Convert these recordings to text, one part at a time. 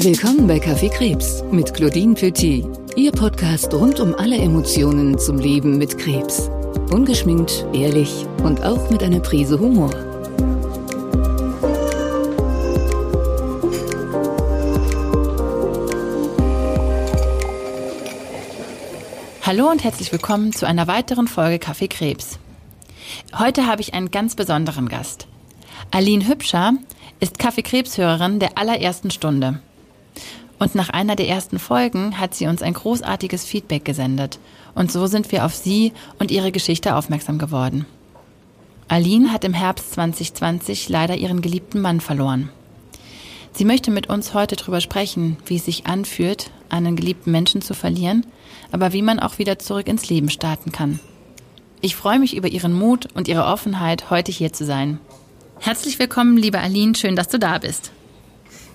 Willkommen bei Kaffee Krebs mit Claudine Petit, Ihr Podcast rund um alle Emotionen zum Leben mit Krebs. Ungeschminkt, ehrlich und auch mit einer Prise Humor. Hallo und herzlich willkommen zu einer weiteren Folge Kaffee Krebs. Heute habe ich einen ganz besonderen Gast. Aline Hübscher ist Kaffeekrebshörerin der allerersten Stunde. Und nach einer der ersten Folgen hat sie uns ein großartiges Feedback gesendet. Und so sind wir auf sie und ihre Geschichte aufmerksam geworden. Aline hat im Herbst 2020 leider ihren geliebten Mann verloren. Sie möchte mit uns heute darüber sprechen, wie es sich anfühlt, einen geliebten Menschen zu verlieren, aber wie man auch wieder zurück ins Leben starten kann. Ich freue mich über Ihren Mut und Ihre Offenheit, heute hier zu sein. Herzlich willkommen, liebe Aline, schön, dass du da bist.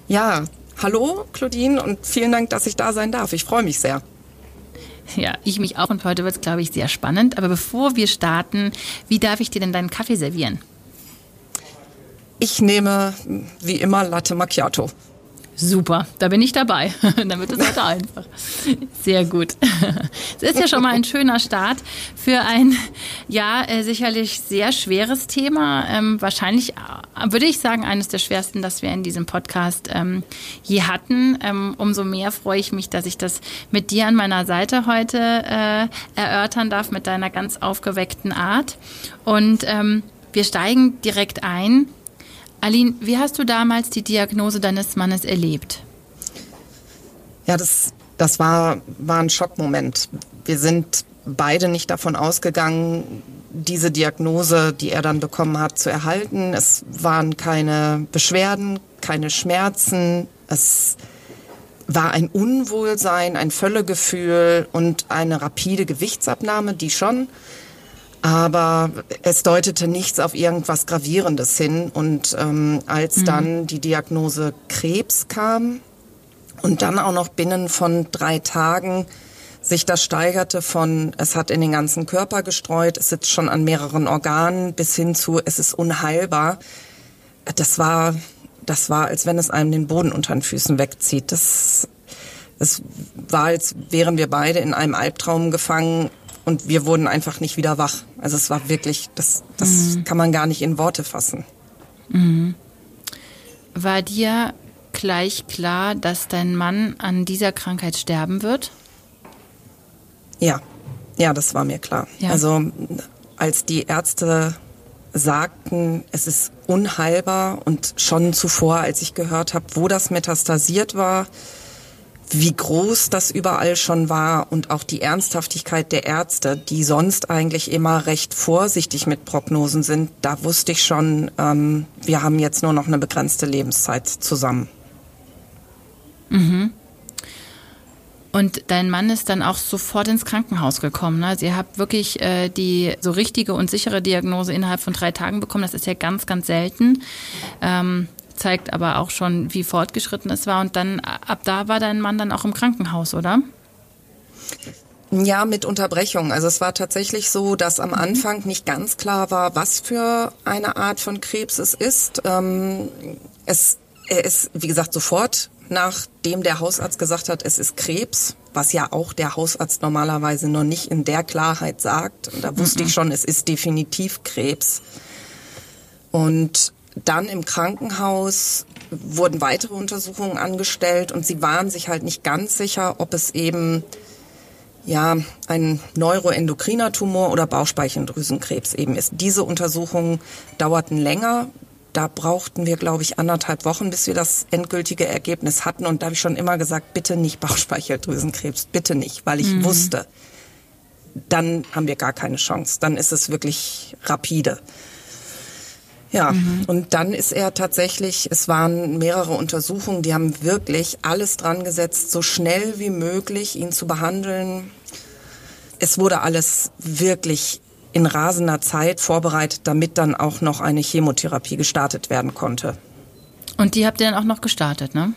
Ja, hallo Claudine und vielen Dank, dass ich da sein darf. Ich freue mich sehr. Ja, ich mich auch und heute wird es, glaube ich, sehr spannend. Aber bevor wir starten, wie darf ich dir denn deinen Kaffee servieren? Ich nehme wie immer Latte Macchiato. Super, da bin ich dabei. Dann wird es heute einfach. Sehr gut. Es ist ja schon mal ein schöner Start für ein, ja, äh, sicherlich sehr schweres Thema. Ähm, wahrscheinlich äh, würde ich sagen, eines der schwersten, das wir in diesem Podcast ähm, je hatten. Ähm, umso mehr freue ich mich, dass ich das mit dir an meiner Seite heute äh, erörtern darf, mit deiner ganz aufgeweckten Art. Und ähm, wir steigen direkt ein Aline, wie hast du damals die Diagnose deines Mannes erlebt? Ja, das, das war, war ein Schockmoment. Wir sind beide nicht davon ausgegangen, diese Diagnose, die er dann bekommen hat, zu erhalten. Es waren keine Beschwerden, keine Schmerzen. Es war ein Unwohlsein, ein Völlegefühl und eine rapide Gewichtsabnahme, die schon aber es deutete nichts auf irgendwas Gravierendes hin. Und ähm, als mhm. dann die Diagnose Krebs kam und dann auch noch binnen von drei Tagen sich das steigerte von, es hat in den ganzen Körper gestreut, es sitzt schon an mehreren Organen bis hin zu, es ist unheilbar. Das war, das war, als wenn es einem den Boden unter den Füßen wegzieht. Das, es war, als wären wir beide in einem Albtraum gefangen und wir wurden einfach nicht wieder wach. Also es war wirklich, das, das mhm. kann man gar nicht in Worte fassen. Mhm. War dir gleich klar, dass dein Mann an dieser Krankheit sterben wird? Ja, ja, das war mir klar. Ja. Also als die Ärzte sagten, es ist unheilbar und schon zuvor, als ich gehört habe, wo das metastasiert war, wie groß das überall schon war und auch die Ernsthaftigkeit der Ärzte, die sonst eigentlich immer recht vorsichtig mit Prognosen sind, da wusste ich schon, ähm, wir haben jetzt nur noch eine begrenzte Lebenszeit zusammen. Mhm. Und dein Mann ist dann auch sofort ins Krankenhaus gekommen. Ne? Also habt wirklich äh, die so richtige und sichere Diagnose innerhalb von drei Tagen bekommen. Das ist ja ganz, ganz selten. Ähm, zeigt aber auch schon, wie fortgeschritten es war. Und dann, ab da war dein Mann dann auch im Krankenhaus, oder? Ja, mit Unterbrechung. Also es war tatsächlich so, dass am Anfang nicht ganz klar war, was für eine Art von Krebs es ist. Ähm, es, er ist, wie gesagt, sofort nachdem der Hausarzt gesagt hat, es ist Krebs, was ja auch der Hausarzt normalerweise noch nicht in der Klarheit sagt. Und da wusste mhm. ich schon, es ist definitiv Krebs. Und dann im Krankenhaus wurden weitere Untersuchungen angestellt und sie waren sich halt nicht ganz sicher, ob es eben ja ein neuroendokriner Tumor oder Bauchspeicheldrüsenkrebs eben ist. Diese Untersuchungen dauerten länger. Da brauchten wir, glaube ich, anderthalb Wochen, bis wir das endgültige Ergebnis hatten. Und da habe ich schon immer gesagt, bitte nicht Bauchspeicheldrüsenkrebs, bitte nicht, weil ich mhm. wusste, dann haben wir gar keine Chance. Dann ist es wirklich rapide. Ja, mhm. und dann ist er tatsächlich, es waren mehrere Untersuchungen, die haben wirklich alles dran gesetzt, so schnell wie möglich ihn zu behandeln. Es wurde alles wirklich in rasender Zeit vorbereitet, damit dann auch noch eine Chemotherapie gestartet werden konnte. Und die habt ihr dann auch noch gestartet, ne?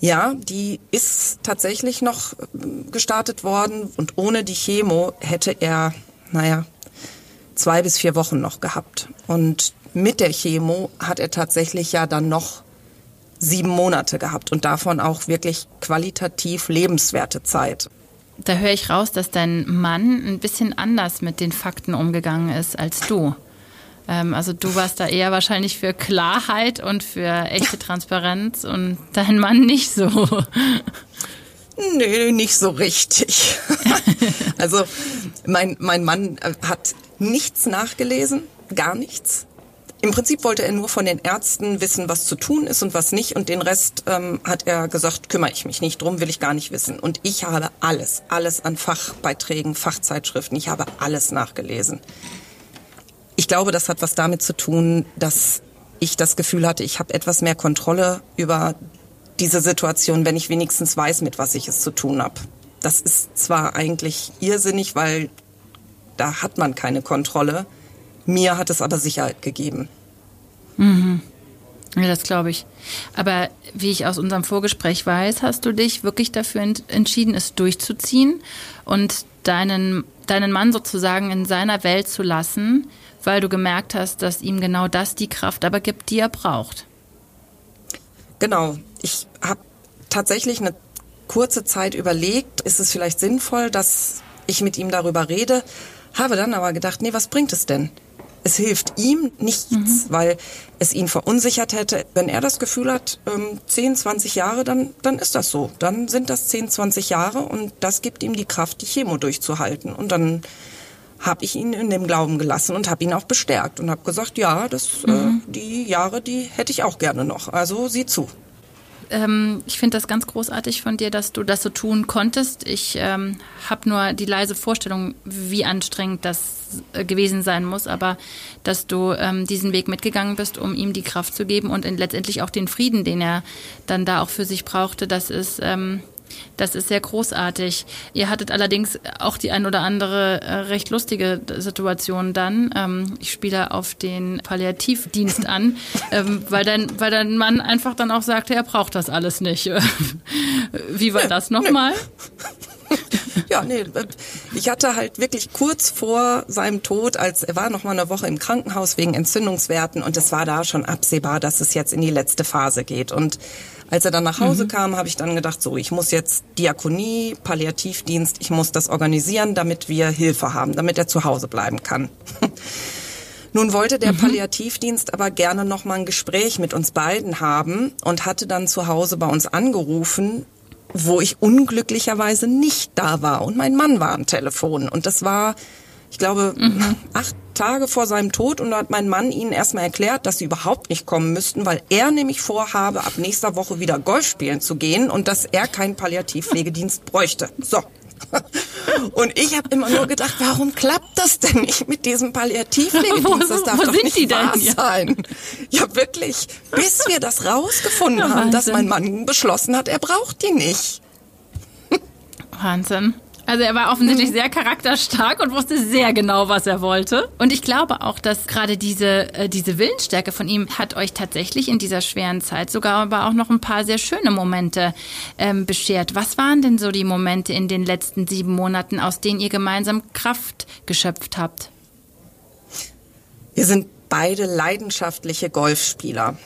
Ja, die ist tatsächlich noch äh, gestartet worden und ohne die Chemo hätte er, naja, zwei bis vier Wochen noch gehabt. Und mit der Chemo hat er tatsächlich ja dann noch sieben Monate gehabt und davon auch wirklich qualitativ lebenswerte Zeit. Da höre ich raus, dass dein Mann ein bisschen anders mit den Fakten umgegangen ist als du. Ähm, also du warst da eher wahrscheinlich für Klarheit und für echte Transparenz und dein Mann nicht so. Nee, nicht so richtig. also mein, mein Mann hat nichts nachgelesen, gar nichts. Im Prinzip wollte er nur von den Ärzten wissen, was zu tun ist und was nicht. Und den Rest ähm, hat er gesagt, kümmere ich mich nicht drum, will ich gar nicht wissen. Und ich habe alles, alles an Fachbeiträgen, Fachzeitschriften, ich habe alles nachgelesen. Ich glaube, das hat was damit zu tun, dass ich das Gefühl hatte, ich habe etwas mehr Kontrolle über diese Situation, wenn ich wenigstens weiß, mit was ich es zu tun habe. Das ist zwar eigentlich irrsinnig, weil da hat man keine Kontrolle. Mir hat es aber Sicherheit gegeben. Mhm. Ja, das glaube ich. Aber wie ich aus unserem Vorgespräch weiß, hast du dich wirklich dafür ent entschieden, es durchzuziehen und deinen, deinen Mann sozusagen in seiner Welt zu lassen, weil du gemerkt hast, dass ihm genau das die Kraft aber gibt, die er braucht. Genau. Ich habe tatsächlich eine kurze Zeit überlegt, ist es vielleicht sinnvoll, dass ich mit ihm darüber rede, habe dann aber gedacht, nee, was bringt es denn? Es hilft ihm nichts, mhm. weil es ihn verunsichert hätte. Wenn er das Gefühl hat, ähm, 10, 20 Jahre, dann, dann ist das so. Dann sind das 10, 20 Jahre und das gibt ihm die Kraft, die Chemo durchzuhalten. Und dann habe ich ihn in dem Glauben gelassen und habe ihn auch bestärkt und habe gesagt, ja, das, äh, mhm. äh, die Jahre, die hätte ich auch gerne noch. Also sieh zu ähm, ich finde das ganz großartig von dir, dass du das so tun konntest. Ich ähm, habe nur die leise Vorstellung, wie anstrengend das äh, gewesen sein muss, aber dass du ähm, diesen Weg mitgegangen bist, um ihm die Kraft zu geben und letztendlich auch den Frieden, den er dann da auch für sich brauchte, das ist ähm, das ist sehr großartig. Ihr hattet allerdings auch die ein oder andere äh, recht lustige Situation dann. Ähm, ich spiele auf den Palliativdienst an, ähm, weil, dein, weil dein Mann einfach dann auch sagte, er braucht das alles nicht. Wie war das nochmal? ja, nee, ich hatte halt wirklich kurz vor seinem Tod, als er war noch mal eine Woche im Krankenhaus wegen Entzündungswerten und es war da schon absehbar, dass es jetzt in die letzte Phase geht und als er dann nach Hause mhm. kam, habe ich dann gedacht, so, ich muss jetzt Diakonie, Palliativdienst, ich muss das organisieren, damit wir Hilfe haben, damit er zu Hause bleiben kann. Nun wollte der mhm. Palliativdienst aber gerne noch mal ein Gespräch mit uns beiden haben und hatte dann zu Hause bei uns angerufen, wo ich unglücklicherweise nicht da war und mein Mann war am Telefon und das war ich glaube, mhm. acht Tage vor seinem Tod und da hat mein Mann ihnen erstmal erklärt, dass sie überhaupt nicht kommen müssten, weil er nämlich vorhabe, ab nächster Woche wieder Golf spielen zu gehen und dass er keinen Palliativpflegedienst bräuchte. So. Und ich habe immer nur gedacht, warum klappt das denn nicht mit diesem Palliativpflegedienst? Das darf wo doch nicht die wahr denn? sein. Ja, wirklich. Bis wir das rausgefunden haben, dass mein Mann beschlossen hat, er braucht die nicht. Wahnsinn. Also er war offensichtlich mhm. sehr charakterstark und wusste sehr genau, was er wollte. Und ich glaube auch, dass gerade diese, äh, diese Willensstärke von ihm hat euch tatsächlich in dieser schweren Zeit sogar aber auch noch ein paar sehr schöne Momente ähm, beschert. Was waren denn so die Momente in den letzten sieben Monaten, aus denen ihr gemeinsam Kraft geschöpft habt? Wir sind beide leidenschaftliche Golfspieler.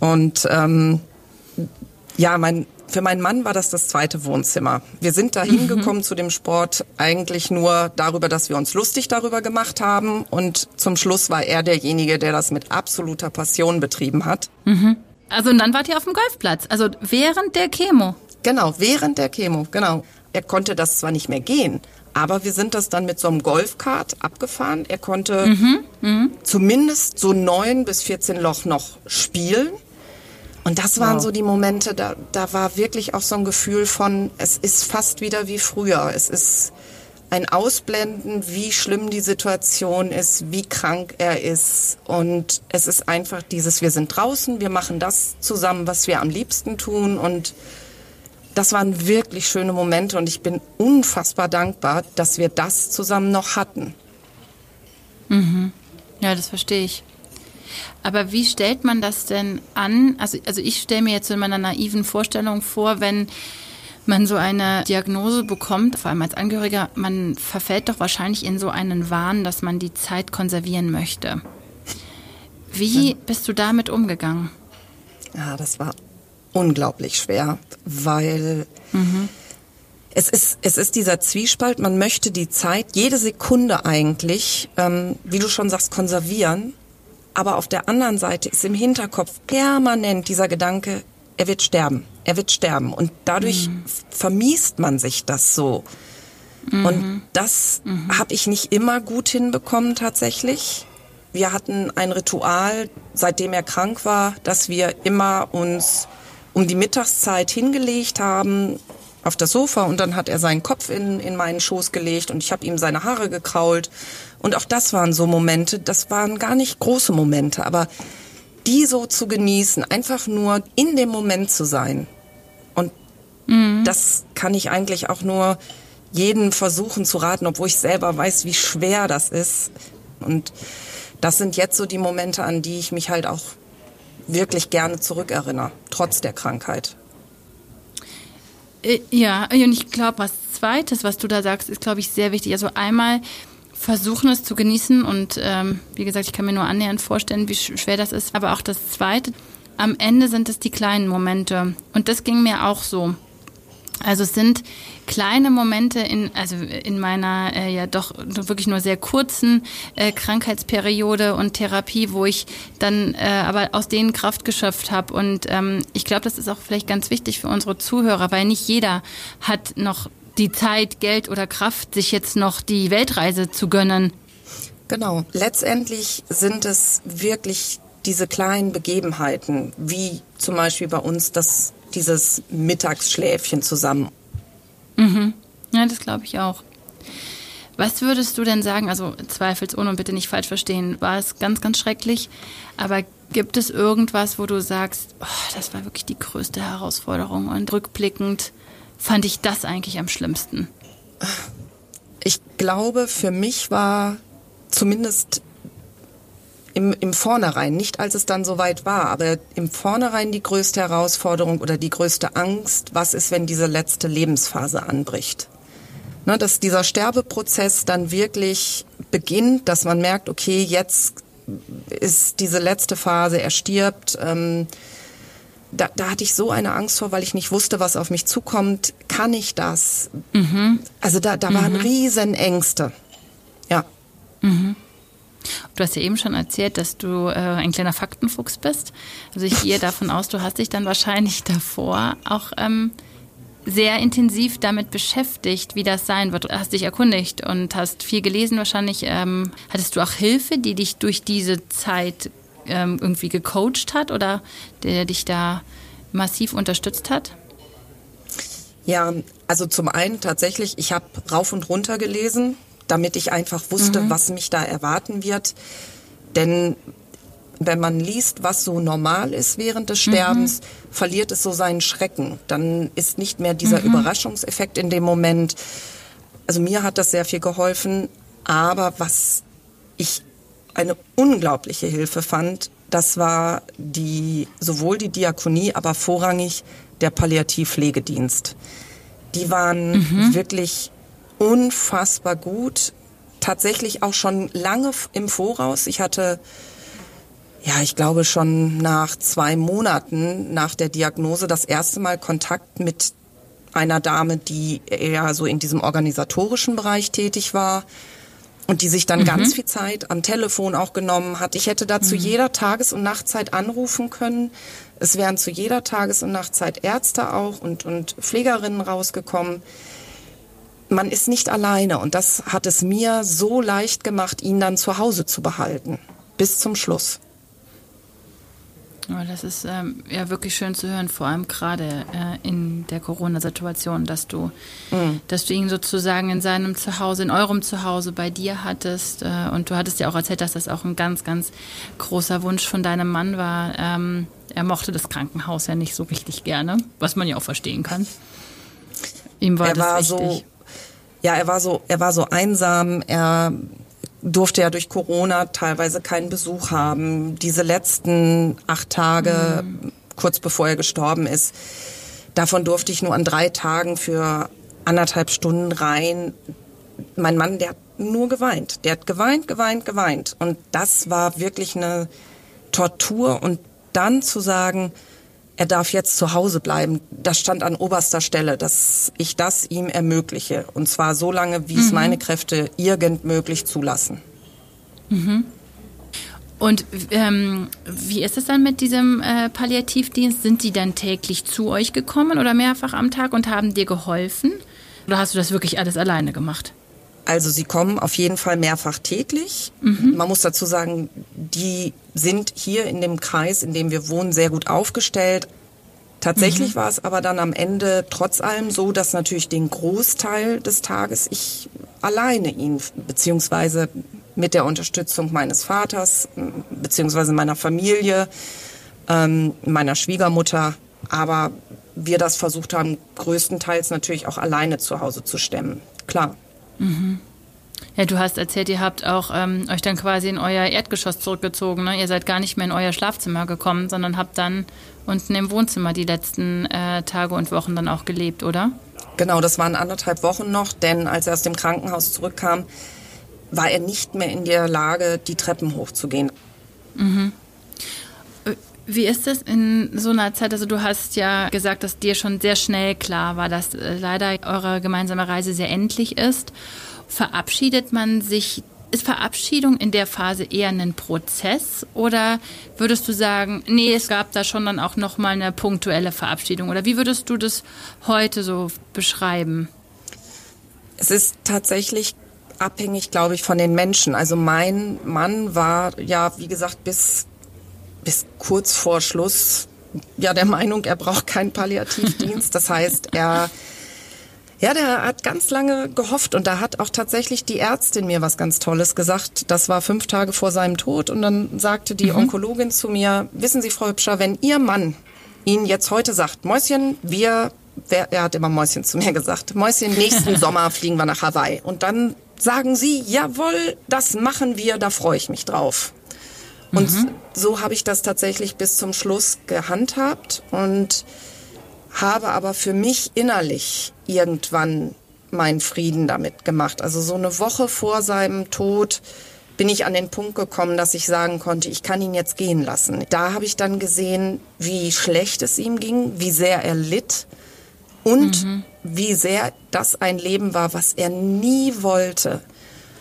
Und ähm, ja, mein für meinen Mann war das das zweite Wohnzimmer. Wir sind da hingekommen mhm. zu dem Sport eigentlich nur darüber, dass wir uns lustig darüber gemacht haben. Und zum Schluss war er derjenige, der das mit absoluter Passion betrieben hat. Mhm. Also und dann wart ihr auf dem Golfplatz, also während der Chemo. Genau, während der Chemo, genau. Er konnte das zwar nicht mehr gehen, aber wir sind das dann mit so einem Golfkart abgefahren. Er konnte mhm, mh. zumindest so neun bis 14 Loch noch spielen. Und das waren wow. so die Momente, da, da war wirklich auch so ein Gefühl von, es ist fast wieder wie früher. Es ist ein Ausblenden, wie schlimm die Situation ist, wie krank er ist. Und es ist einfach dieses, wir sind draußen, wir machen das zusammen, was wir am liebsten tun. Und das waren wirklich schöne Momente und ich bin unfassbar dankbar, dass wir das zusammen noch hatten. Mhm. Ja, das verstehe ich. Aber wie stellt man das denn an? Also, also ich stelle mir jetzt in meiner naiven Vorstellung vor, wenn man so eine Diagnose bekommt, vor allem als Angehöriger, man verfällt doch wahrscheinlich in so einen Wahn, dass man die Zeit konservieren möchte. Wie bist du damit umgegangen? Ja, das war unglaublich schwer, weil mhm. es ist es ist dieser Zwiespalt. Man möchte die Zeit jede Sekunde eigentlich, ähm, wie du schon sagst, konservieren. Aber auf der anderen Seite ist im Hinterkopf permanent dieser Gedanke, er wird sterben, er wird sterben. Und dadurch mhm. vermiest man sich das so. Mhm. Und das mhm. habe ich nicht immer gut hinbekommen tatsächlich. Wir hatten ein Ritual, seitdem er krank war, dass wir immer uns um die Mittagszeit hingelegt haben auf das Sofa und dann hat er seinen Kopf in, in meinen Schoß gelegt und ich habe ihm seine Haare gekrault. Und auch das waren so Momente, das waren gar nicht große Momente, aber die so zu genießen, einfach nur in dem Moment zu sein. Und mhm. das kann ich eigentlich auch nur jeden versuchen zu raten, obwohl ich selber weiß, wie schwer das ist. Und das sind jetzt so die Momente, an die ich mich halt auch wirklich gerne zurückerinnere, trotz der Krankheit. Äh, ja, und ich glaube, was Zweites, was du da sagst, ist, glaube ich, sehr wichtig. Also einmal versuchen es zu genießen und ähm, wie gesagt, ich kann mir nur annähernd vorstellen, wie schwer das ist. Aber auch das Zweite, am Ende sind es die kleinen Momente. Und das ging mir auch so. Also es sind kleine Momente in, also in meiner äh, ja doch wirklich nur sehr kurzen äh, Krankheitsperiode und Therapie, wo ich dann äh, aber aus denen Kraft geschöpft habe. Und ähm, ich glaube, das ist auch vielleicht ganz wichtig für unsere Zuhörer, weil nicht jeder hat noch die Zeit, Geld oder Kraft, sich jetzt noch die Weltreise zu gönnen. Genau. Letztendlich sind es wirklich diese kleinen Begebenheiten, wie zum Beispiel bei uns das dieses Mittagsschläfchen zusammen. Mhm. Ja, das glaube ich auch. Was würdest du denn sagen, also zweifelsohne und bitte nicht falsch verstehen, war es ganz, ganz schrecklich, aber gibt es irgendwas, wo du sagst, oh, das war wirklich die größte Herausforderung und rückblickend fand ich das eigentlich am schlimmsten? Ich glaube, für mich war zumindest im, im Vornherein, nicht als es dann soweit war, aber im Vornherein die größte Herausforderung oder die größte Angst, was ist, wenn diese letzte Lebensphase anbricht. Ne, dass dieser Sterbeprozess dann wirklich beginnt, dass man merkt, okay, jetzt ist diese letzte Phase, er stirbt. Ähm, da, da hatte ich so eine Angst vor, weil ich nicht wusste, was auf mich zukommt. Kann ich das? Mhm. Also da, da waren mhm. riesen Ängste. Ja. Mhm. Du hast ja eben schon erzählt, dass du äh, ein kleiner Faktenfuchs bist. Also ich gehe davon aus, du hast dich dann wahrscheinlich davor auch ähm, sehr intensiv damit beschäftigt, wie das sein wird. Du hast dich erkundigt und hast viel gelesen wahrscheinlich. Ähm, hattest du auch Hilfe, die dich durch diese Zeit ähm, irgendwie gecoacht hat oder der dich da massiv unterstützt hat? Ja, also zum einen tatsächlich, ich habe rauf und runter gelesen, damit ich einfach wusste, mhm. was mich da erwarten wird. Denn wenn man liest, was so normal ist während des Sterbens, mhm. verliert es so seinen Schrecken. Dann ist nicht mehr dieser mhm. Überraschungseffekt in dem Moment. Also mir hat das sehr viel geholfen. Aber was ich eine unglaubliche Hilfe fand, das war die, sowohl die Diakonie, aber vorrangig der Palliativpflegedienst. Die waren mhm. wirklich unfassbar gut. Tatsächlich auch schon lange im Voraus. Ich hatte, ja, ich glaube schon nach zwei Monaten nach der Diagnose das erste Mal Kontakt mit einer Dame, die eher so in diesem organisatorischen Bereich tätig war und die sich dann mhm. ganz viel Zeit am Telefon auch genommen hat. Ich hätte da zu mhm. jeder Tages- und Nachtzeit anrufen können. Es wären zu jeder Tages- und Nachtzeit Ärzte auch und, und Pflegerinnen rausgekommen man ist nicht alleine und das hat es mir so leicht gemacht, ihn dann zu Hause zu behalten, bis zum Schluss. Aber das ist ähm, ja wirklich schön zu hören, vor allem gerade äh, in der Corona-Situation, dass du, mhm. dass du ihn sozusagen in seinem Zuhause, in eurem Zuhause bei dir hattest. Äh, und du hattest ja auch erzählt, dass das auch ein ganz, ganz großer Wunsch von deinem Mann war. Ähm, er mochte das Krankenhaus ja nicht so richtig gerne, was man ja auch verstehen kann. Ihm war er das war wichtig. so ja, er war so, er war so einsam, er durfte ja durch Corona teilweise keinen Besuch haben. Diese letzten acht Tage, mhm. kurz bevor er gestorben ist, davon durfte ich nur an drei Tagen für anderthalb Stunden rein. Mein Mann, der hat nur geweint. Der hat geweint, geweint, geweint. Und das war wirklich eine Tortur. Und dann zu sagen, er darf jetzt zu Hause bleiben. Das stand an oberster Stelle, dass ich das ihm ermögliche. Und zwar so lange, wie mhm. es meine Kräfte irgend möglich zulassen. Mhm. Und ähm, wie ist es dann mit diesem äh, Palliativdienst? Sind die dann täglich zu euch gekommen oder mehrfach am Tag und haben dir geholfen? Oder hast du das wirklich alles alleine gemacht? Also sie kommen auf jeden Fall mehrfach täglich. Mhm. Man muss dazu sagen, die sind hier in dem Kreis, in dem wir wohnen, sehr gut aufgestellt. Tatsächlich mhm. war es aber dann am Ende trotz allem so, dass natürlich den Großteil des Tages ich alleine ihn, beziehungsweise mit der Unterstützung meines Vaters, beziehungsweise meiner Familie, ähm, meiner Schwiegermutter, aber wir das versucht haben, größtenteils natürlich auch alleine zu Hause zu stemmen. Klar. Mhm. Ja, du hast erzählt, ihr habt auch ähm, euch dann quasi in euer Erdgeschoss zurückgezogen. Ne? Ihr seid gar nicht mehr in euer Schlafzimmer gekommen, sondern habt dann unten im Wohnzimmer die letzten äh, Tage und Wochen dann auch gelebt, oder? Genau, das waren anderthalb Wochen noch, denn als er aus dem Krankenhaus zurückkam, war er nicht mehr in der Lage, die Treppen hochzugehen. Mhm. Wie ist es in so einer Zeit? Also du hast ja gesagt, dass dir schon sehr schnell klar war, dass äh, leider eure gemeinsame Reise sehr endlich ist. Verabschiedet man sich ist Verabschiedung in der Phase eher ein Prozess oder würdest du sagen, nee, es gab da schon dann auch noch mal eine punktuelle Verabschiedung oder wie würdest du das heute so beschreiben? Es ist tatsächlich abhängig, glaube ich, von den Menschen. Also mein Mann war ja, wie gesagt, bis bis kurz vor Schluss ja der Meinung, er braucht keinen Palliativdienst. Das heißt, er ja, der hat ganz lange gehofft und da hat auch tatsächlich die Ärztin mir was ganz Tolles gesagt. Das war fünf Tage vor seinem Tod und dann sagte die mhm. Onkologin zu mir, wissen Sie, Frau Hübscher, wenn Ihr Mann Ihnen jetzt heute sagt, Mäuschen, wir, wer, er hat immer Mäuschen zu mir gesagt, Mäuschen, nächsten Sommer fliegen wir nach Hawaii und dann sagen Sie, jawohl, das machen wir, da freue ich mich drauf. Und mhm. so habe ich das tatsächlich bis zum Schluss gehandhabt und habe aber für mich innerlich irgendwann meinen Frieden damit gemacht. Also so eine Woche vor seinem Tod bin ich an den Punkt gekommen, dass ich sagen konnte, ich kann ihn jetzt gehen lassen. Da habe ich dann gesehen, wie schlecht es ihm ging, wie sehr er litt und mhm. wie sehr das ein Leben war, was er nie wollte.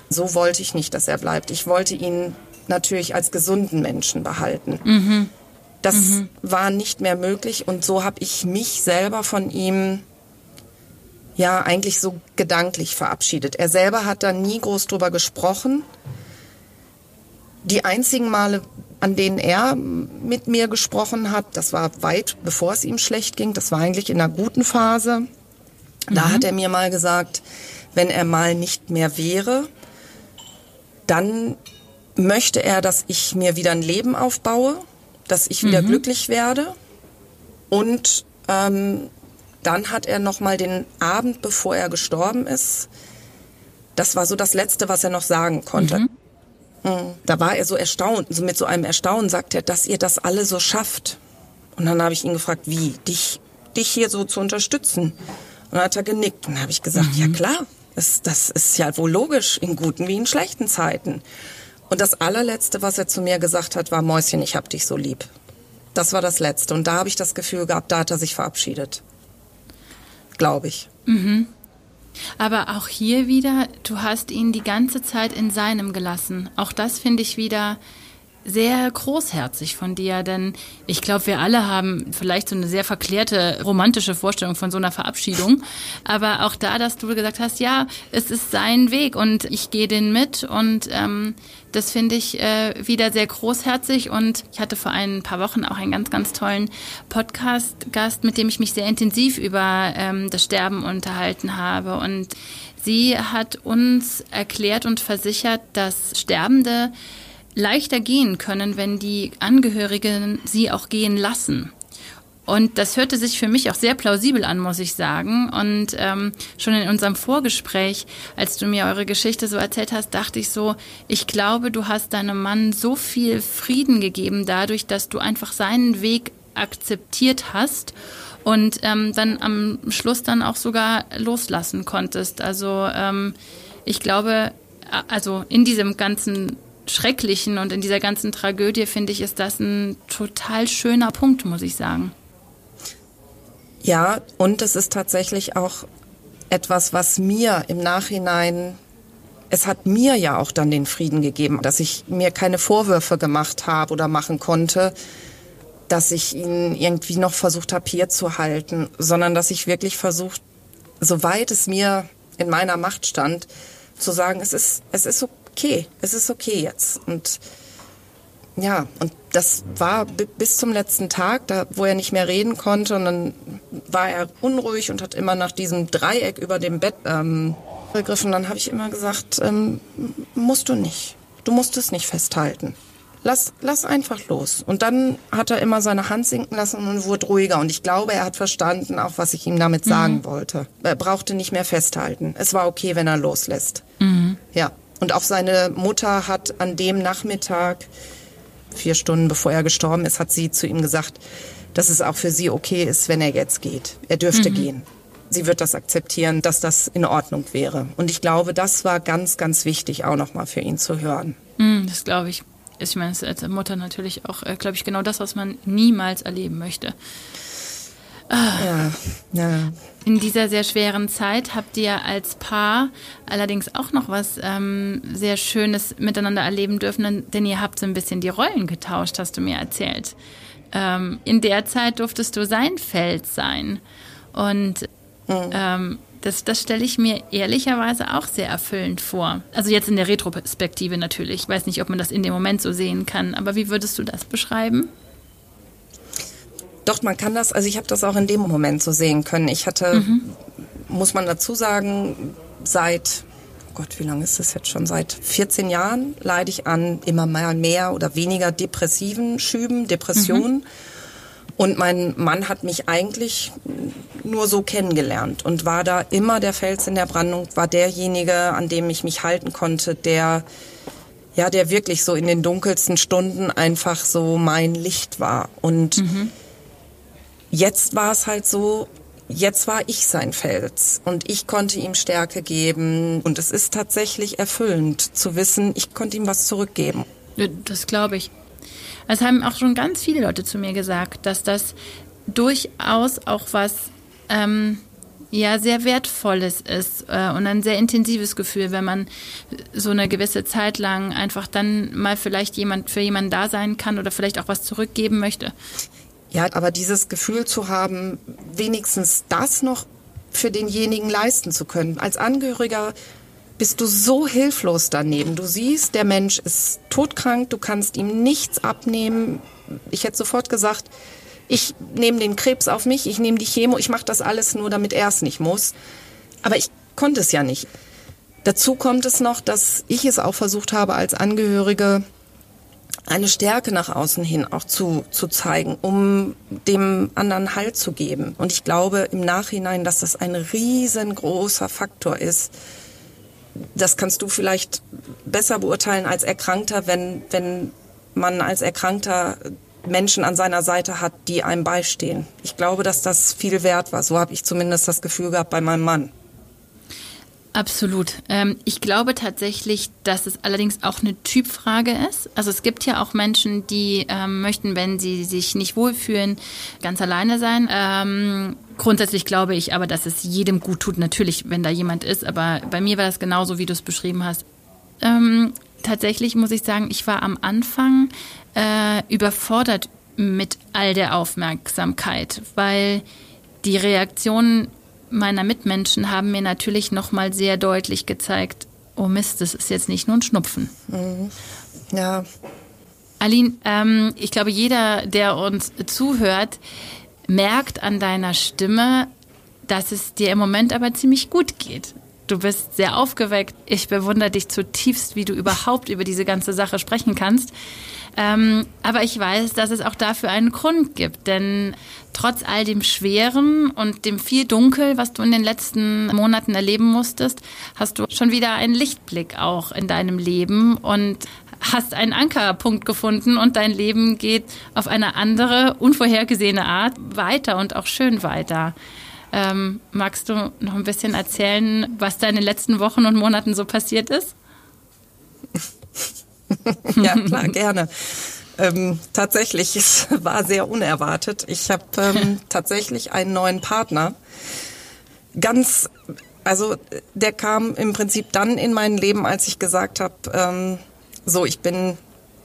So wollte ich nicht, dass er bleibt. Ich wollte ihn natürlich als gesunden Menschen behalten. Mhm. Das mhm. war nicht mehr möglich und so habe ich mich selber von ihm ja eigentlich so gedanklich verabschiedet. Er selber hat da nie groß drüber gesprochen. Die einzigen Male, an denen er mit mir gesprochen hat, das war weit bevor es ihm schlecht ging, das war eigentlich in einer guten Phase. Da mhm. hat er mir mal gesagt, wenn er mal nicht mehr wäre, dann möchte er, dass ich mir wieder ein Leben aufbaue dass ich wieder mhm. glücklich werde. Und ähm, dann hat er noch mal den Abend, bevor er gestorben ist, das war so das Letzte, was er noch sagen konnte. Mhm. mhm. Da war er so erstaunt, so mit so einem Erstaunen sagt er, dass ihr das alle so schafft. Und dann habe ich ihn gefragt, wie, dich, dich hier so zu unterstützen. Und dann hat er genickt. Und dann habe ich gesagt, mhm. ja klar, das, das ist ja wohl logisch, in guten wie in schlechten Zeiten. Und das allerletzte, was er zu mir gesagt hat, war Mäuschen, ich hab dich so lieb. Das war das Letzte. Und da habe ich das Gefühl gehabt, da hat er sich verabschiedet. Glaube ich. Mhm. Aber auch hier wieder, du hast ihn die ganze Zeit in seinem gelassen. Auch das finde ich wieder sehr großherzig von dir, denn ich glaube, wir alle haben vielleicht so eine sehr verklärte romantische Vorstellung von so einer Verabschiedung. Aber auch da, dass du gesagt hast, ja, es ist sein Weg und ich gehe den mit und ähm, das finde ich äh, wieder sehr großherzig und ich hatte vor ein paar Wochen auch einen ganz, ganz tollen Podcast-Gast, mit dem ich mich sehr intensiv über ähm, das Sterben unterhalten habe und sie hat uns erklärt und versichert, dass Sterbende leichter gehen können, wenn die Angehörigen sie auch gehen lassen. Und das hörte sich für mich auch sehr plausibel an, muss ich sagen. Und ähm, schon in unserem Vorgespräch, als du mir eure Geschichte so erzählt hast, dachte ich so, ich glaube, du hast deinem Mann so viel Frieden gegeben dadurch, dass du einfach seinen Weg akzeptiert hast und ähm, dann am Schluss dann auch sogar loslassen konntest. Also ähm, ich glaube, also in diesem ganzen Schrecklichen und in dieser ganzen Tragödie finde ich, ist das ein total schöner Punkt, muss ich sagen. Ja, und es ist tatsächlich auch etwas, was mir im Nachhinein, es hat mir ja auch dann den Frieden gegeben, dass ich mir keine Vorwürfe gemacht habe oder machen konnte, dass ich ihn irgendwie noch versucht habe hier zu halten, sondern dass ich wirklich versucht, soweit es mir in meiner Macht stand, zu sagen, es ist, es ist okay, es ist okay jetzt. Und ja, und das war bis zum letzten Tag, da, wo er nicht mehr reden konnte. Und dann war er unruhig und hat immer nach diesem Dreieck über dem Bett ähm, gegriffen. Dann habe ich immer gesagt, ähm, musst du nicht. Du musst es nicht festhalten. Lass, lass einfach los. Und dann hat er immer seine Hand sinken lassen und wurde ruhiger. Und ich glaube, er hat verstanden, auch was ich ihm damit sagen mhm. wollte. Er brauchte nicht mehr festhalten. Es war okay, wenn er loslässt. Mhm. Ja. Und auch seine Mutter hat an dem Nachmittag vier Stunden bevor er gestorben ist, hat sie zu ihm gesagt, dass es auch für sie okay ist, wenn er jetzt geht. Er dürfte mhm. gehen. Sie wird das akzeptieren, dass das in Ordnung wäre. Und ich glaube, das war ganz, ganz wichtig auch nochmal für ihn zu hören. Mhm, das glaube ich. Ich meine, als Mutter natürlich auch, äh, glaube ich, genau das, was man niemals erleben möchte. Ja, ja. In dieser sehr schweren Zeit habt ihr als Paar allerdings auch noch was ähm, sehr Schönes miteinander erleben dürfen, denn ihr habt so ein bisschen die Rollen getauscht, hast du mir erzählt. Ähm, in der Zeit durftest du sein Feld sein. Und mhm. ähm, das, das stelle ich mir ehrlicherweise auch sehr erfüllend vor. Also jetzt in der Retroperspektive natürlich. Ich weiß nicht, ob man das in dem Moment so sehen kann, aber wie würdest du das beschreiben? Doch, man kann das, also ich habe das auch in dem Moment so sehen können. Ich hatte, mhm. muss man dazu sagen, seit, oh Gott, wie lange ist das jetzt schon? Seit 14 Jahren leide ich an immer mal mehr oder weniger depressiven Schüben, Depressionen. Mhm. Und mein Mann hat mich eigentlich nur so kennengelernt und war da immer der Fels in der Brandung, war derjenige, an dem ich mich halten konnte, der ja, der wirklich so in den dunkelsten Stunden einfach so mein Licht war. Und mhm. Jetzt war es halt so, jetzt war ich sein Fels und ich konnte ihm Stärke geben und es ist tatsächlich erfüllend zu wissen, ich konnte ihm was zurückgeben. Das glaube ich. Es haben auch schon ganz viele Leute zu mir gesagt, dass das durchaus auch was ähm, ja sehr wertvolles ist äh, und ein sehr intensives Gefühl, wenn man so eine gewisse Zeit lang einfach dann mal vielleicht jemand für jemanden da sein kann oder vielleicht auch was zurückgeben möchte. Ja, aber dieses Gefühl zu haben, wenigstens das noch für denjenigen leisten zu können. Als Angehöriger bist du so hilflos daneben. Du siehst, der Mensch ist todkrank, du kannst ihm nichts abnehmen. Ich hätte sofort gesagt, ich nehme den Krebs auf mich, ich nehme die Chemo, ich mache das alles nur, damit er es nicht muss. Aber ich konnte es ja nicht. Dazu kommt es noch, dass ich es auch versucht habe, als Angehörige eine Stärke nach außen hin auch zu, zu zeigen, um dem anderen Halt zu geben. Und ich glaube im Nachhinein, dass das ein riesengroßer Faktor ist. Das kannst du vielleicht besser beurteilen als Erkrankter, wenn, wenn man als Erkrankter Menschen an seiner Seite hat, die einem beistehen. Ich glaube, dass das viel wert war. So habe ich zumindest das Gefühl gehabt bei meinem Mann. Absolut. Ähm, ich glaube tatsächlich, dass es allerdings auch eine Typfrage ist. Also es gibt ja auch Menschen, die ähm, möchten, wenn sie sich nicht wohlfühlen, ganz alleine sein. Ähm, grundsätzlich glaube ich aber, dass es jedem gut tut, natürlich, wenn da jemand ist. Aber bei mir war das genauso, wie du es beschrieben hast. Ähm, tatsächlich muss ich sagen, ich war am Anfang äh, überfordert mit all der Aufmerksamkeit, weil die Reaktionen meiner Mitmenschen haben mir natürlich noch mal sehr deutlich gezeigt, oh Mist, das ist jetzt nicht nur ein Schnupfen. Mhm. Ja. Aline, ähm, ich glaube, jeder, der uns zuhört, merkt an deiner Stimme, dass es dir im Moment aber ziemlich gut geht. Du bist sehr aufgeweckt. Ich bewundere dich zutiefst, wie du überhaupt über diese ganze Sache sprechen kannst. Ähm, aber ich weiß, dass es auch dafür einen Grund gibt, denn trotz all dem Schweren und dem viel Dunkel, was du in den letzten Monaten erleben musstest, hast du schon wieder einen Lichtblick auch in deinem Leben und hast einen Ankerpunkt gefunden und dein Leben geht auf eine andere, unvorhergesehene Art weiter und auch schön weiter. Ähm, magst du noch ein bisschen erzählen, was da in den letzten Wochen und Monaten so passiert ist? ja, klar, gerne. ähm, tatsächlich, es war sehr unerwartet. Ich habe ähm, tatsächlich einen neuen Partner. Ganz, also der kam im Prinzip dann in mein Leben, als ich gesagt habe, ähm, so, ich bin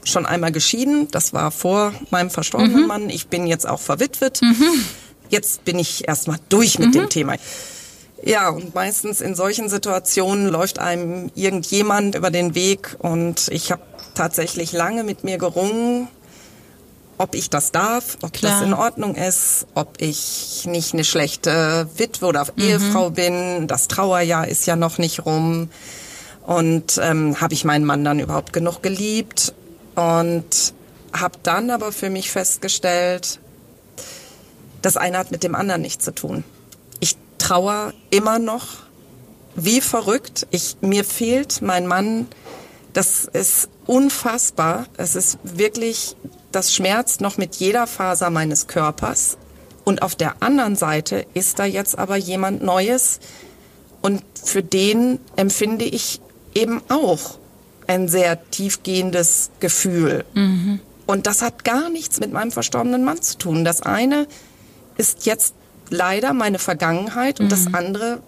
schon einmal geschieden. Das war vor meinem verstorbenen mhm. Mann. Ich bin jetzt auch verwitwet. Mhm. Jetzt bin ich erstmal durch mit mhm. dem Thema. Ja, und meistens in solchen Situationen läuft einem irgendjemand über den Weg und ich habe tatsächlich lange mit mir gerungen, ob ich das darf, ob Klar. das in Ordnung ist, ob ich nicht eine schlechte Witwe oder mhm. Ehefrau bin. Das Trauerjahr ist ja noch nicht rum. Und ähm, habe ich meinen Mann dann überhaupt genug geliebt? Und habe dann aber für mich festgestellt, das eine hat mit dem anderen nichts zu tun. Ich trauere immer noch wie verrückt. Ich, mir fehlt mein Mann. Das ist unfassbar. Es ist wirklich, das schmerzt noch mit jeder Faser meines Körpers. Und auf der anderen Seite ist da jetzt aber jemand Neues. Und für den empfinde ich eben auch ein sehr tiefgehendes Gefühl. Mhm. Und das hat gar nichts mit meinem verstorbenen Mann zu tun. Das eine ist jetzt leider meine Vergangenheit und mhm. das andere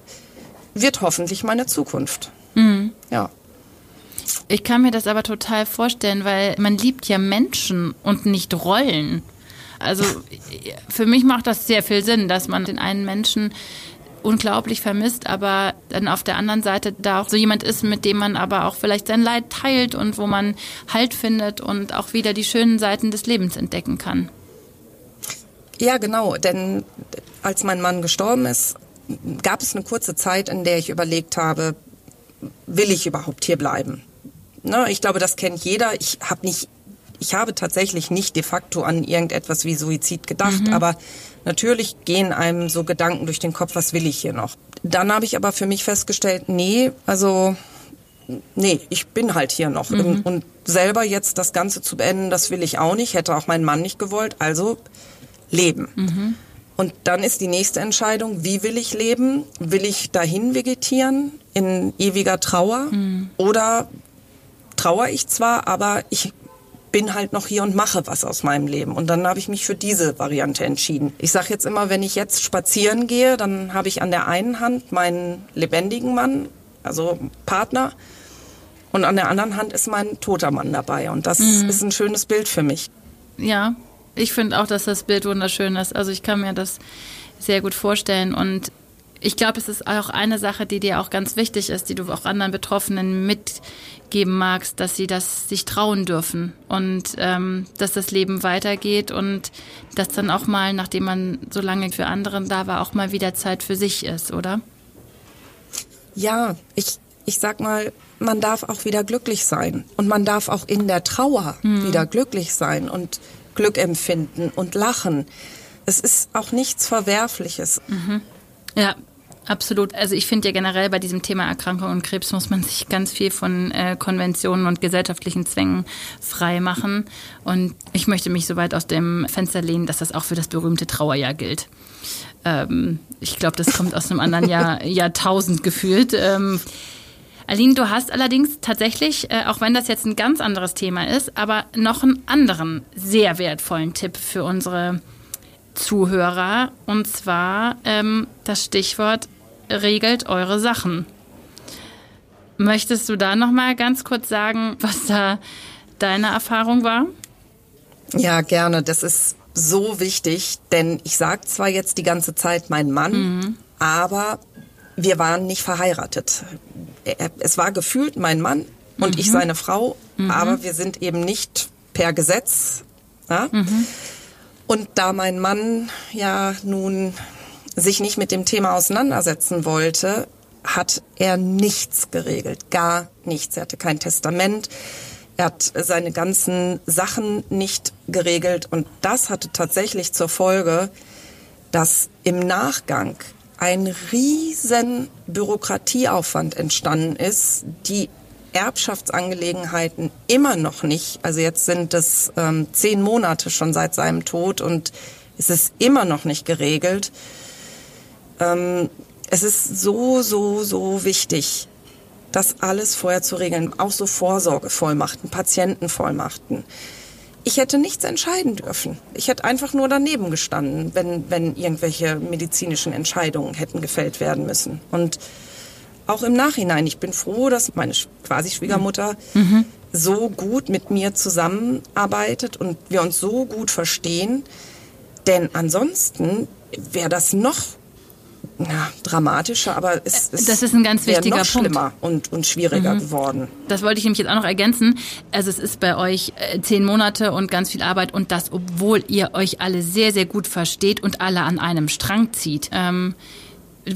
wird hoffentlich meine Zukunft. Mhm. Ja. Ich kann mir das aber total vorstellen, weil man liebt ja Menschen und nicht Rollen. Also für mich macht das sehr viel Sinn, dass man den einen Menschen unglaublich vermisst, aber dann auf der anderen Seite da auch so jemand ist, mit dem man aber auch vielleicht sein Leid teilt und wo man Halt findet und auch wieder die schönen Seiten des Lebens entdecken kann. Ja, genau, denn als mein Mann gestorben ist, gab es eine kurze Zeit, in der ich überlegt habe, will ich überhaupt hier bleiben? Ne, ich glaube, das kennt jeder. Ich habe nicht, ich habe tatsächlich nicht de facto an irgendetwas wie Suizid gedacht, mhm. aber Natürlich gehen einem so Gedanken durch den Kopf, was will ich hier noch? Dann habe ich aber für mich festgestellt, nee, also nee, ich bin halt hier noch. Mhm. Und selber jetzt das Ganze zu beenden, das will ich auch nicht, hätte auch mein Mann nicht gewollt. Also leben. Mhm. Und dann ist die nächste Entscheidung, wie will ich leben? Will ich dahin vegetieren in ewiger Trauer? Mhm. Oder trauere ich zwar, aber ich bin halt noch hier und mache was aus meinem Leben. Und dann habe ich mich für diese Variante entschieden. Ich sage jetzt immer, wenn ich jetzt spazieren gehe, dann habe ich an der einen Hand meinen lebendigen Mann, also Partner, und an der anderen Hand ist mein toter Mann dabei. Und das mhm. ist ein schönes Bild für mich. Ja, ich finde auch, dass das Bild wunderschön ist. Also ich kann mir das sehr gut vorstellen. Und ich glaube, es ist auch eine Sache, die dir auch ganz wichtig ist, die du auch anderen Betroffenen mitgeben magst, dass sie das sich trauen dürfen und ähm, dass das Leben weitergeht und dass dann auch mal, nachdem man so lange für anderen da war, auch mal wieder Zeit für sich ist, oder? Ja, ich, ich sag mal, man darf auch wieder glücklich sein und man darf auch in der Trauer mhm. wieder glücklich sein und Glück empfinden und lachen. Es ist auch nichts Verwerfliches. Mhm. Ja, Absolut. Also ich finde ja generell bei diesem Thema Erkrankung und Krebs muss man sich ganz viel von äh, Konventionen und gesellschaftlichen Zwängen frei machen. Und ich möchte mich so weit aus dem Fenster lehnen, dass das auch für das berühmte Trauerjahr gilt. Ähm, ich glaube, das kommt aus einem anderen Jahr, Jahrtausend gefühlt. Ähm, Aline, du hast allerdings tatsächlich, äh, auch wenn das jetzt ein ganz anderes Thema ist, aber noch einen anderen sehr wertvollen Tipp für unsere Zuhörer. Und zwar ähm, das Stichwort regelt eure Sachen. Möchtest du da noch mal ganz kurz sagen, was da deine Erfahrung war? Ja, gerne. Das ist so wichtig, denn ich sage zwar jetzt die ganze Zeit mein Mann, mhm. aber wir waren nicht verheiratet. Es war gefühlt mein Mann und mhm. ich seine Frau, mhm. aber wir sind eben nicht per Gesetz. Ja? Und da mein Mann ja nun sich nicht mit dem Thema auseinandersetzen wollte, hat er nichts geregelt, gar nichts. Er hatte kein Testament, er hat seine ganzen Sachen nicht geregelt und das hatte tatsächlich zur Folge, dass im Nachgang ein riesen Bürokratieaufwand entstanden ist, die Erbschaftsangelegenheiten immer noch nicht, also jetzt sind es ähm, zehn Monate schon seit seinem Tod und es ist immer noch nicht geregelt. Ähm, es ist so, so, so wichtig, das alles vorher zu regeln. Auch so Vorsorgevollmachten, Patientenvollmachten. ich hätte nichts entscheiden dürfen. Ich hätte einfach nur daneben gestanden, wenn, wenn irgendwelche medizinischen Entscheidungen hätten gefällt werden müssen. Und auch im Nachhinein, ich bin froh, dass meine quasi Schwiegermutter mhm. so gut mit mir zusammenarbeitet und wir uns so gut verstehen. Denn ansonsten wäre das noch ja, dramatischer, aber es, es das ist ein ganz wichtiger noch schlimmer und, und schwieriger mhm. geworden. Das wollte ich nämlich jetzt auch noch ergänzen. Also es ist bei euch äh, zehn Monate und ganz viel Arbeit und das, obwohl ihr euch alle sehr, sehr gut versteht und alle an einem Strang zieht. Ähm,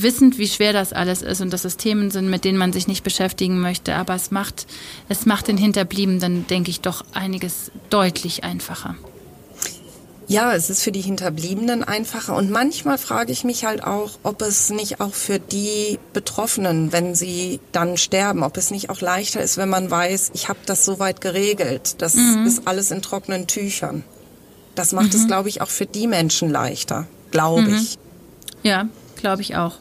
wissend, wie schwer das alles ist und dass es Themen sind, mit denen man sich nicht beschäftigen möchte, aber es macht, es macht den Hinterbliebenen, denke ich, doch einiges deutlich einfacher. Ja, es ist für die Hinterbliebenen einfacher. Und manchmal frage ich mich halt auch, ob es nicht auch für die Betroffenen, wenn sie dann sterben, ob es nicht auch leichter ist, wenn man weiß, ich habe das soweit geregelt. Das mhm. ist alles in trockenen Tüchern. Das macht mhm. es, glaube ich, auch für die Menschen leichter, glaube mhm. ich. Ja, glaube ich auch.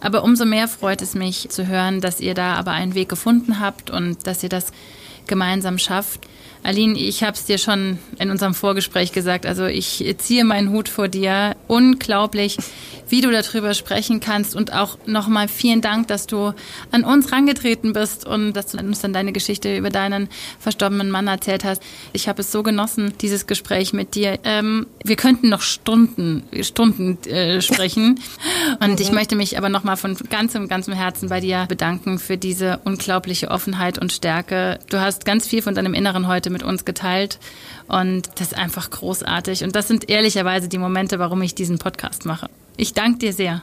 Aber umso mehr freut es mich zu hören, dass ihr da aber einen Weg gefunden habt und dass ihr das gemeinsam schafft. Aline, ich habe es dir schon in unserem Vorgespräch gesagt. Also ich ziehe meinen Hut vor dir. Unglaublich, wie du darüber sprechen kannst. Und auch nochmal vielen Dank, dass du an uns rangetreten bist und dass du uns dann deine Geschichte über deinen verstorbenen Mann erzählt hast. Ich habe es so genossen, dieses Gespräch mit dir. Ähm, wir könnten noch Stunden, Stunden äh, sprechen. Und ich mhm. möchte mich aber nochmal von ganzem, ganzem Herzen bei dir bedanken für diese unglaubliche Offenheit und Stärke. Du hast ganz viel von deinem Inneren heute mit uns geteilt. Und das ist einfach großartig. Und das sind ehrlicherweise die Momente, warum ich diesen Podcast mache. Ich danke dir sehr.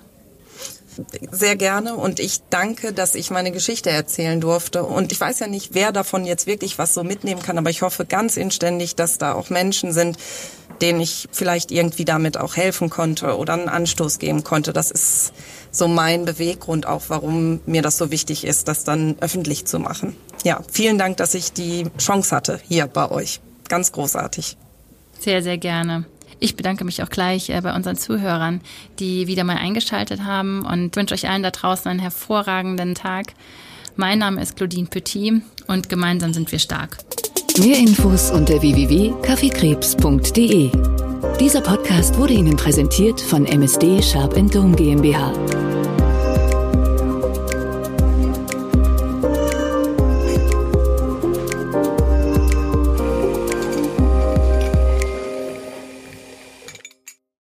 Sehr gerne und ich danke, dass ich meine Geschichte erzählen durfte. Und ich weiß ja nicht, wer davon jetzt wirklich was so mitnehmen kann, aber ich hoffe ganz inständig, dass da auch Menschen sind, denen ich vielleicht irgendwie damit auch helfen konnte oder einen Anstoß geben konnte. Das ist so mein Beweggrund auch, warum mir das so wichtig ist, das dann öffentlich zu machen. Ja, vielen Dank, dass ich die Chance hatte hier bei euch. Ganz großartig. Sehr, sehr gerne. Ich bedanke mich auch gleich äh, bei unseren Zuhörern, die wieder mal eingeschaltet haben und wünsche euch allen da draußen einen hervorragenden Tag. Mein Name ist Claudine Petit und gemeinsam sind wir stark. Mehr Infos unter www.kaffeekrebs.de. Dieser Podcast wurde Ihnen präsentiert von MSD Sharp Dome GmbH.